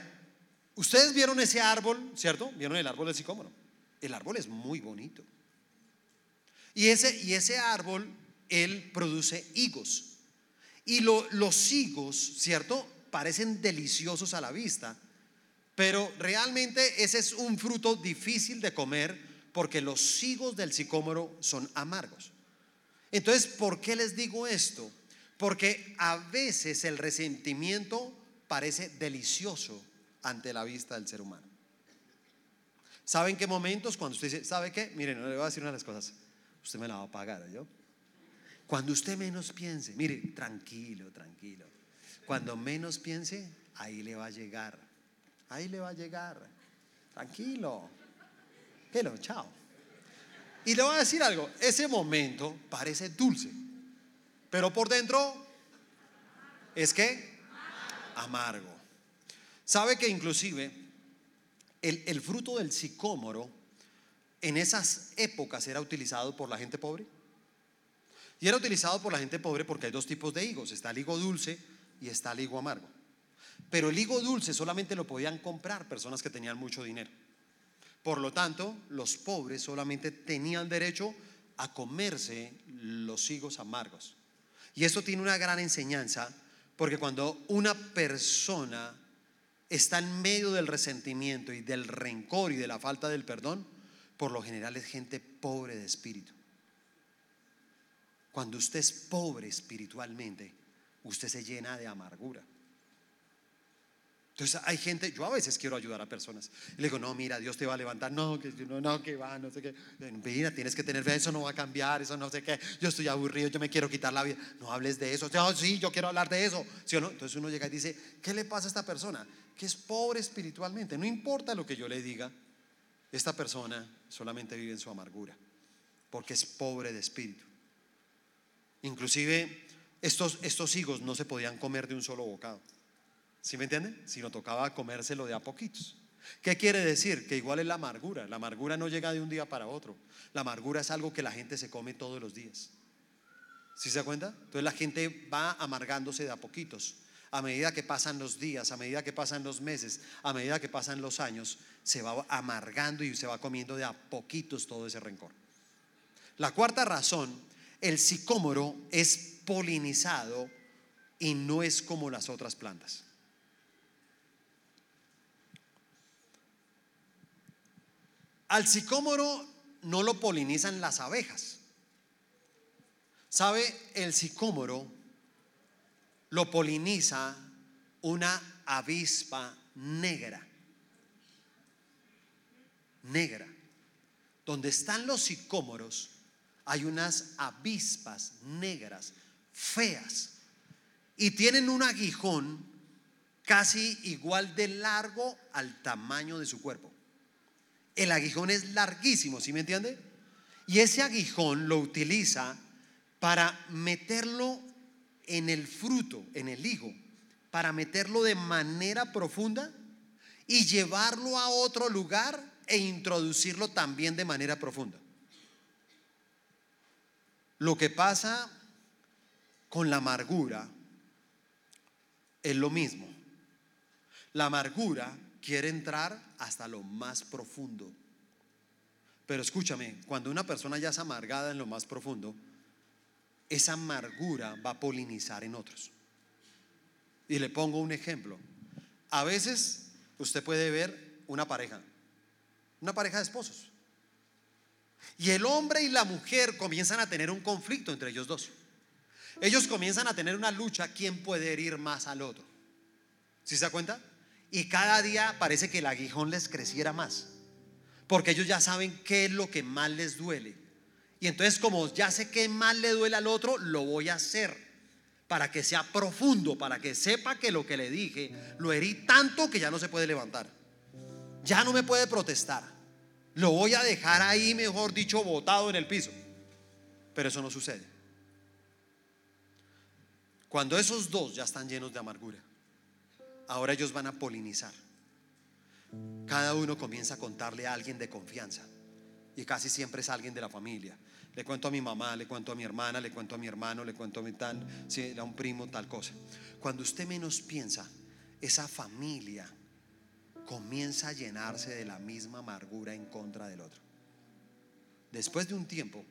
ustedes vieron ese árbol, ¿cierto? Vieron el árbol del sicómoro. El árbol es muy bonito. Y ese, y ese árbol, él produce higos. Y los higos, ¿cierto? Parecen deliciosos a la vista, pero realmente ese es un fruto difícil de comer porque los higos del sicómoro son amargos. Entonces, ¿por qué les digo esto? Porque a veces el resentimiento parece delicioso ante la vista del ser humano. ¿Saben qué momentos cuando usted dice, ¿sabe qué? Miren, le voy a decir una de las cosas. Usted me la va a pagar, ¿yo? Cuando usted menos piense, mire, tranquilo, tranquilo. Cuando menos piense, ahí le va a llegar. Ahí le va a llegar. Tranquilo. Hello, chao. Y le voy a decir algo, ese momento parece dulce, pero por dentro es que amargo. ¿Sabe que inclusive el, fruto del sicómoro en esas épocas era utilizado por la gente pobre. Y era utilizado por la gente pobre porque hay dos tipos de higos. Está el higo dulce y está el higo amargo. Pero el higo dulce solamente lo podían comprar personas que tenían mucho dinero. Por lo tanto, los pobres solamente tenían derecho a comerse los higos amargos. Y eso tiene una gran enseñanza porque cuando una persona está en medio del resentimiento y del rencor y de la falta del perdón, por lo general es gente pobre de espíritu. Cuando usted es pobre espiritualmente, usted se llena de amargura. Entonces hay gente, yo a veces quiero ayudar a personas. le digo, no, mira, Dios te va a levantar. No, que no, no, que va, no sé qué. Mira, tienes que tener fe, eso no va a cambiar, eso no sé qué. Yo estoy aburrido, yo me quiero quitar la vida. No hables de eso. Sí, yo quiero hablar de eso. ¿Sí o no? Entonces uno llega y dice, ¿qué le pasa a esta persona? Que es pobre espiritualmente. No importa lo que yo le diga, esta persona solamente vive en su amargura, porque es pobre de espíritu. Inclusive estos, estos higos no se podían comer de un solo bocado. ¿Sí me entienden? Si no tocaba comérselo de a poquitos. ¿Qué quiere decir? Que igual es la amargura. La amargura no llega de un día para otro. La amargura es algo que la gente se come todos los días. ¿Sí se da cuenta? Entonces la gente va amargándose de a poquitos. A medida que pasan los días, a medida que pasan los meses, a medida que pasan los años, se va amargando y se va comiendo de a poquitos todo ese rencor. La cuarta razón, el sicómoro es polinizado y no es como las otras plantas. Al sicómoro no lo polinizan las abejas. ¿Sabe? El sicómoro lo poliniza una avispa negra. Negra. Donde están los sicómoros hay unas avispas negras, feas, y tienen un aguijón casi igual de largo al tamaño de su cuerpo el aguijón es larguísimo, ¿sí me entiende? Y ese aguijón lo utiliza para meterlo en el fruto, en el higo, para meterlo de manera profunda y llevarlo a otro lugar e introducirlo también de manera profunda. Lo que pasa con la amargura es lo mismo. La amargura quiere entrar hasta lo más profundo. Pero escúchame, cuando una persona ya es amargada en lo más profundo, esa amargura va a polinizar en otros. Y le pongo un ejemplo. A veces usted puede ver una pareja, una pareja de esposos. Y el hombre y la mujer comienzan a tener un conflicto entre ellos dos. Ellos comienzan a tener una lucha, ¿quién puede herir más al otro? ¿Sí se da cuenta? Y cada día parece que el aguijón les creciera más. porque ellos ya saben qué es lo que más les duele. Y entonces como ya sé qué más le duele al otro, lo voy a hacer para que sea profundo, para que sepa que lo que le dije lo herí tanto que ya no se puede levantar. Ya no me puede protestar. Lo voy a dejar ahí, mejor dicho, botado en el piso. Pero eso no sucede. Cuando esos dos ya están llenos de amargura, ahora ellos van a polinizar. Cada uno comienza a contarle a alguien de confianza. Y casi siempre es alguien de la familia. Le cuento a mi mamá, le cuento a mi hermana, le cuento a mi hermano, le cuento a mi tal, si era un primo, tal cosa. Cuando usted menos piensa, esa familia comienza a llenarse de la misma amargura en contra del otro. Después de un tiempo,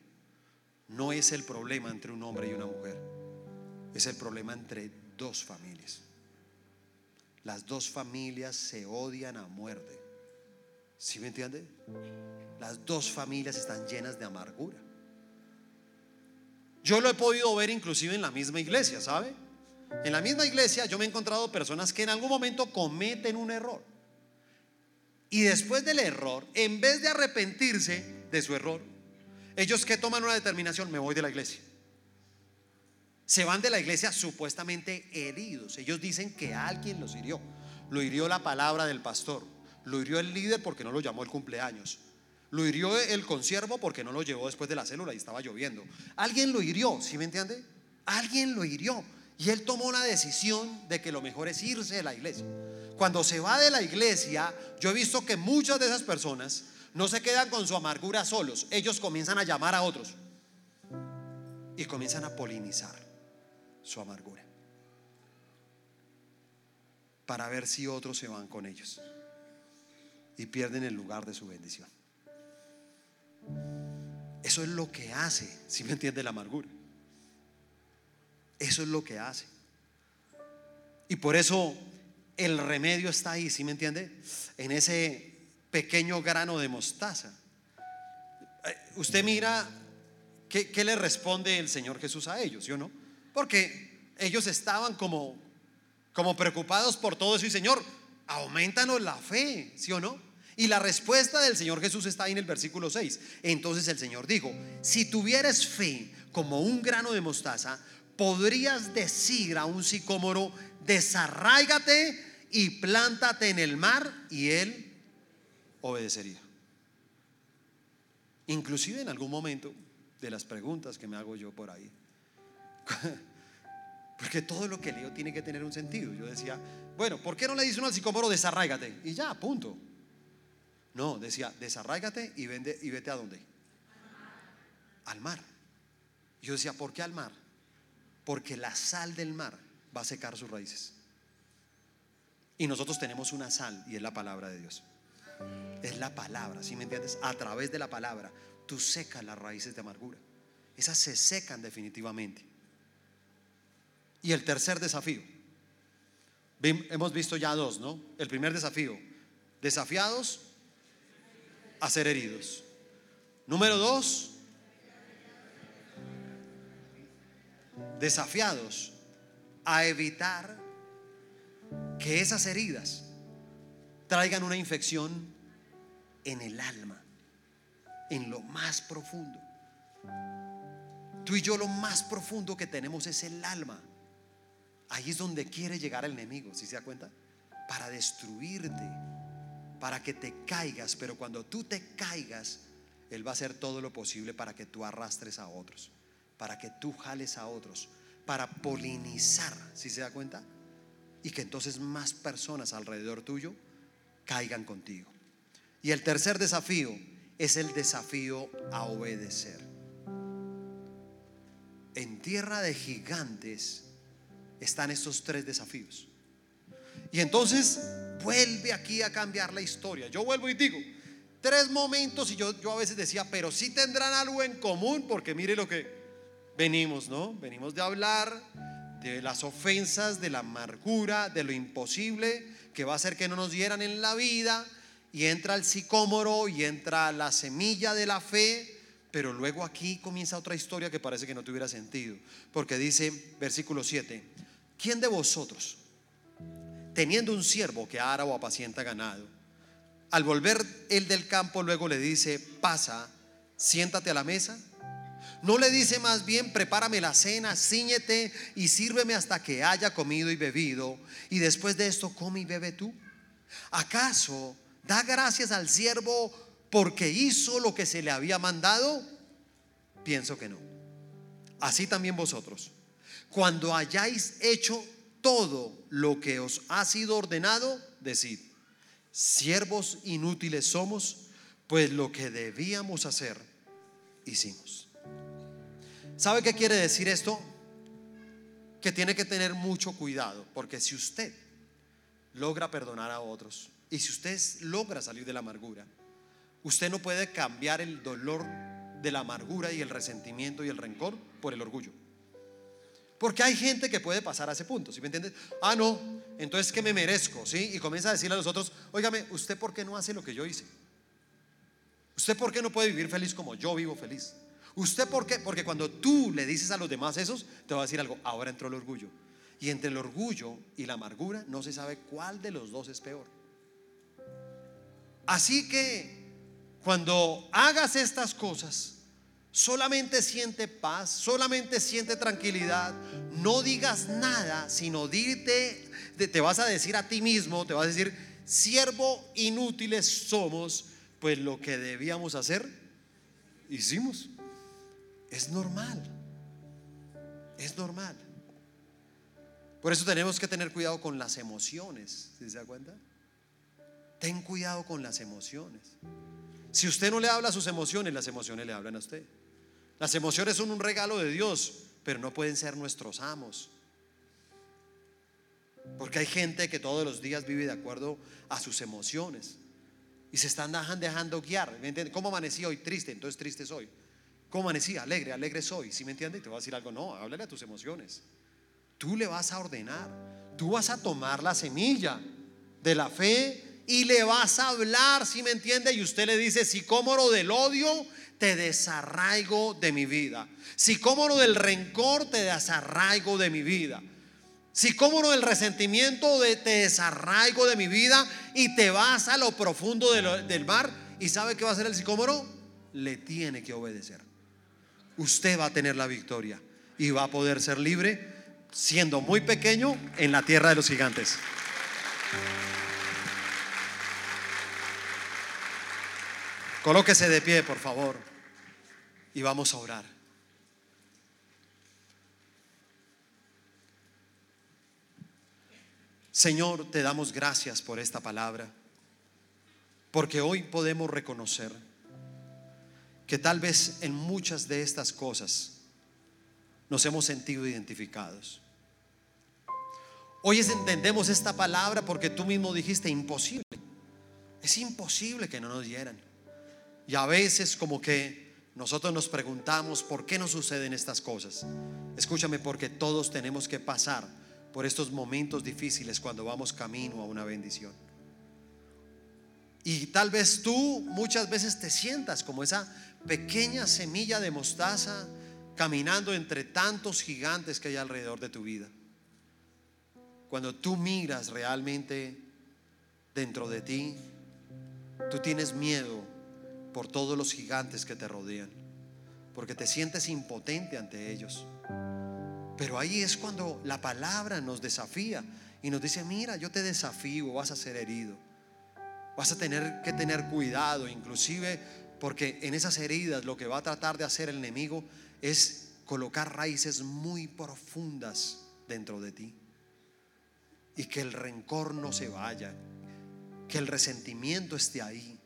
no es el problema entre un hombre y una mujer, es el problema entre dos familias. Las dos familias se odian a muerte. ¿Sí me entiende? Las dos familias están llenas de amargura. Yo lo he podido ver inclusive en la misma iglesia, ¿sabe? En la misma iglesia yo me he encontrado personas que en algún momento cometen un error. Y después del error, en vez de arrepentirse de su error, ellos que toman una determinación, me voy de la iglesia. Se van de la iglesia supuestamente heridos. Ellos dicen que alguien los hirió. Lo hirió la palabra del pastor. Lo hirió el líder porque no lo llamó el cumpleaños. Lo hirió el consiervo porque no lo llevó después de la célula y estaba lloviendo. Alguien lo hirió, ¿sí me entiende? Alguien lo hirió. Y él tomó la decisión de que lo mejor es irse de la iglesia. Cuando se va de la iglesia, yo he visto que muchas de esas personas no se quedan con su amargura solos. Ellos comienzan a llamar a otros y comienzan a polinizar su amargura para ver si otros se van con ellos y pierden el lugar de su bendición. Eso es lo que hace, si me entiende la amargura. Eso es lo que hace. Y por eso el remedio está ahí, si me entiende? En ese pequeño grano de mostaza. Eh, usted mira qué, qué le responde el Señor Jesús a ellos, ¿sí o no? Porque ellos estaban como, como preocupados por todo eso y Señor, aumentanos la fe, ¿sí o no? Y la respuesta del Señor Jesús está ahí en el versículo 6. Entonces el Señor dijo, si tuvieras fe como un grano de mostaza, podrías decir a un sicómoro, desarráigate y plántate en el mar y él obedecería. Inclusive en algún momento de las preguntas que me hago yo por ahí. Porque todo lo que leo tiene que tener un sentido. Yo decía, bueno, ¿por qué no le dice uno al sicómoro desarráigate? Y ya, punto. No, decía, desarráigate y, vende, y vete a dónde? Al mar. Yo decía, ¿por qué al mar? Porque la sal del mar va a secar sus raíces. Y nosotros tenemos una sal y es la palabra de Dios. Es la palabra, ¿sí me entiendes? A través de la palabra tú secas las raíces de amargura. Esas se secan definitivamente. Y el tercer desafío. Hemos visto ya dos, ¿no? El primer desafío. Desafiados a ser heridos. Número dos, desafiados a evitar que esas heridas traigan una infección en el alma, en lo más profundo. Tú y yo lo más profundo que tenemos es el alma. Ahí es donde quiere llegar el enemigo, si se da cuenta? Para destruirte para que te caigas, pero cuando tú te caigas, Él va a hacer todo lo posible para que tú arrastres a otros, para que tú jales a otros, para polinizar, si se da cuenta? Y que entonces más personas alrededor tuyo caigan contigo. Y el tercer desafío es el desafío a obedecer. En tierra de gigantes están estos tres desafíos. Y entonces vuelve aquí a cambiar la historia. Yo vuelvo y digo, tres momentos y yo, yo a veces decía, pero sí tendrán algo en común, porque mire lo que venimos, ¿no? Venimos de hablar de las ofensas, de la amargura, de lo imposible que va a hacer que no nos dieran en la vida, y entra el sicómoro y entra la semilla de la fe, pero luego aquí comienza otra historia que parece que no tuviera sentido, porque dice, versículo 7, ¿quién de vosotros? Teniendo un siervo que ara o apacienta ganado, al volver él del campo, luego le dice, pasa, siéntate a la mesa. No le dice más bien, prepárame la cena, ciñete y sírveme hasta que haya comido y bebido, y después de esto come y bebe tú. ¿Acaso da gracias al siervo porque hizo lo que se le había mandado? Pienso que no. Así también vosotros. Cuando hayáis hecho todo lo que os ha sido ordenado, decid, siervos inútiles somos, pues lo que debíamos hacer, hicimos. ¿Sabe qué quiere decir esto? Que tiene que tener mucho cuidado, porque si usted logra perdonar a otros y si usted logra salir de la amargura, usted no puede cambiar el dolor de la amargura y el resentimiento y el rencor por el orgullo. Porque hay gente que puede pasar a ese punto, ¿sí me entiendes? Ah, no, entonces que me merezco, ¿sí? Y comienza a decirle a los otros, óigame, ¿usted por qué no hace lo que yo hice? ¿Usted por qué no puede vivir feliz como yo vivo feliz? ¿Usted por qué? Porque cuando tú le dices a los demás esos, te va a decir algo, ahora entró el orgullo. Y entre el orgullo y la amargura no se sabe cuál de los dos es peor. Así que cuando hagas estas cosas, Solamente siente paz, solamente siente tranquilidad. No digas nada, sino dite, te vas a decir a ti mismo, te vas a decir, siervo inútiles somos, pues lo que debíamos hacer, hicimos. Es normal. Es normal. Por eso tenemos que tener cuidado con las emociones, ¿se da cuenta? Ten cuidado con las emociones. Si usted no le habla a sus emociones, las emociones le hablan a usted. Las emociones son un regalo de Dios, pero no pueden ser nuestros amos. Porque hay gente que todos los días vive de acuerdo a sus emociones y se están dejando guiar. ¿Cómo amanecí hoy? Triste, entonces triste soy. ¿Cómo amanecí? Alegre, alegre soy. ¿Sí me entiendes? Y te voy a decir algo. No, háblale a tus emociones. Tú le vas a ordenar. Tú vas a tomar la semilla de la fe y le vas a hablar, ¿sí me entiende? Y usted le dice, si como lo del odio, te desarraigo de mi vida. Si como lo del rencor, te desarraigo de mi vida. Si como lo del resentimiento, te desarraigo de mi vida y te vas a lo profundo del mar. ¿Y sabe qué va a hacer el sicómoro? Le tiene que obedecer. Usted va a tener la victoria y va a poder ser libre siendo muy pequeño en la tierra de los gigantes. Colóquese de pie, por favor y vamos a orar. Señor, te damos gracias por esta palabra, porque hoy podemos reconocer que tal vez en muchas de estas cosas nos hemos sentido identificados. Hoy entendemos esta palabra porque tú mismo dijiste imposible. Es imposible que no nos dieran. Y a veces como que nosotros nos preguntamos por qué nos suceden estas cosas. Escúchame, porque todos tenemos que pasar por estos momentos difíciles cuando vamos camino a una bendición. Y tal vez tú muchas veces te sientas como esa pequeña semilla de mostaza caminando entre tantos gigantes que hay alrededor de tu vida. Cuando tú miras realmente dentro de ti, tú tienes miedo por todos los gigantes que te rodean, porque te sientes impotente ante ellos. Pero ahí es cuando la palabra nos desafía y nos dice, mira, yo te desafío, vas a ser herido. Vas a tener que tener cuidado, inclusive porque en esas heridas lo que va a tratar de hacer el enemigo es colocar raíces muy profundas dentro de ti. Y que el rencor no se vaya, que el resentimiento esté ahí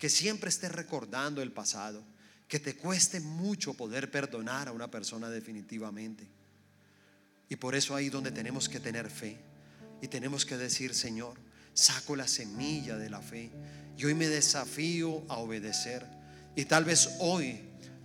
que siempre estés recordando el pasado, que te cueste mucho poder perdonar a una persona definitivamente. Y por eso ahí donde tenemos que tener fe y tenemos que decir, Señor, saco la semilla de la fe y hoy me desafío a obedecer. Y tal vez hoy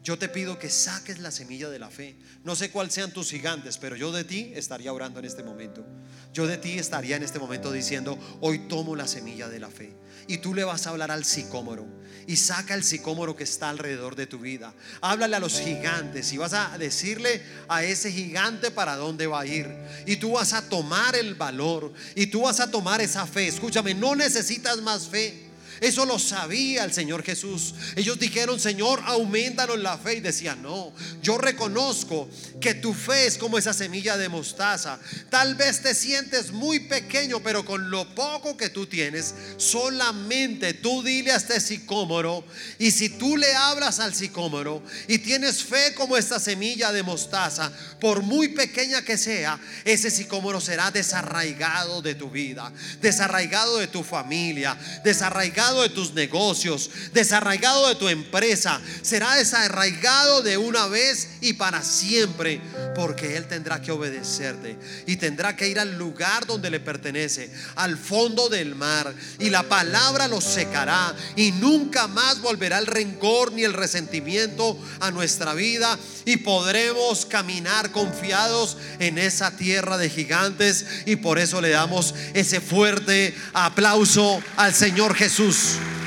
yo te pido que saques la semilla de la fe. No sé cuáles sean tus gigantes, pero yo de ti estaría orando en este momento. Yo de ti estaría en este momento diciendo, hoy tomo la semilla de la fe. Y tú le vas a hablar al sicómoro. Y saca el sicómoro que está alrededor de tu vida. Háblale a los gigantes y vas a decirle a ese gigante para dónde va a ir. Y tú vas a tomar el valor. Y tú vas a tomar esa fe. Escúchame, no necesitas más fe. Eso lo sabía el Señor Jesús. Ellos dijeron, Señor, aumentanos la fe. Y decían, no, yo reconozco que tu fe es como esa semilla de mostaza. Tal vez te sientes muy pequeño, pero con lo poco que tú tienes, solamente tú dile a este sicómoro. Y si tú le hablas al sicómoro y tienes fe como esta semilla de mostaza, por muy pequeña que sea, ese sicómoro será desarraigado de tu vida, desarraigado de tu familia, desarraigado de tus negocios, desarraigado de tu empresa, será desarraigado de una vez y para siempre, porque Él tendrá que obedecerte y tendrá que ir al lugar donde le pertenece, al fondo del mar, y la palabra lo secará y nunca más volverá el rencor ni el resentimiento a nuestra vida y podremos caminar confiados en esa tierra de gigantes y por eso le damos ese fuerte aplauso al Señor Jesús. Jesus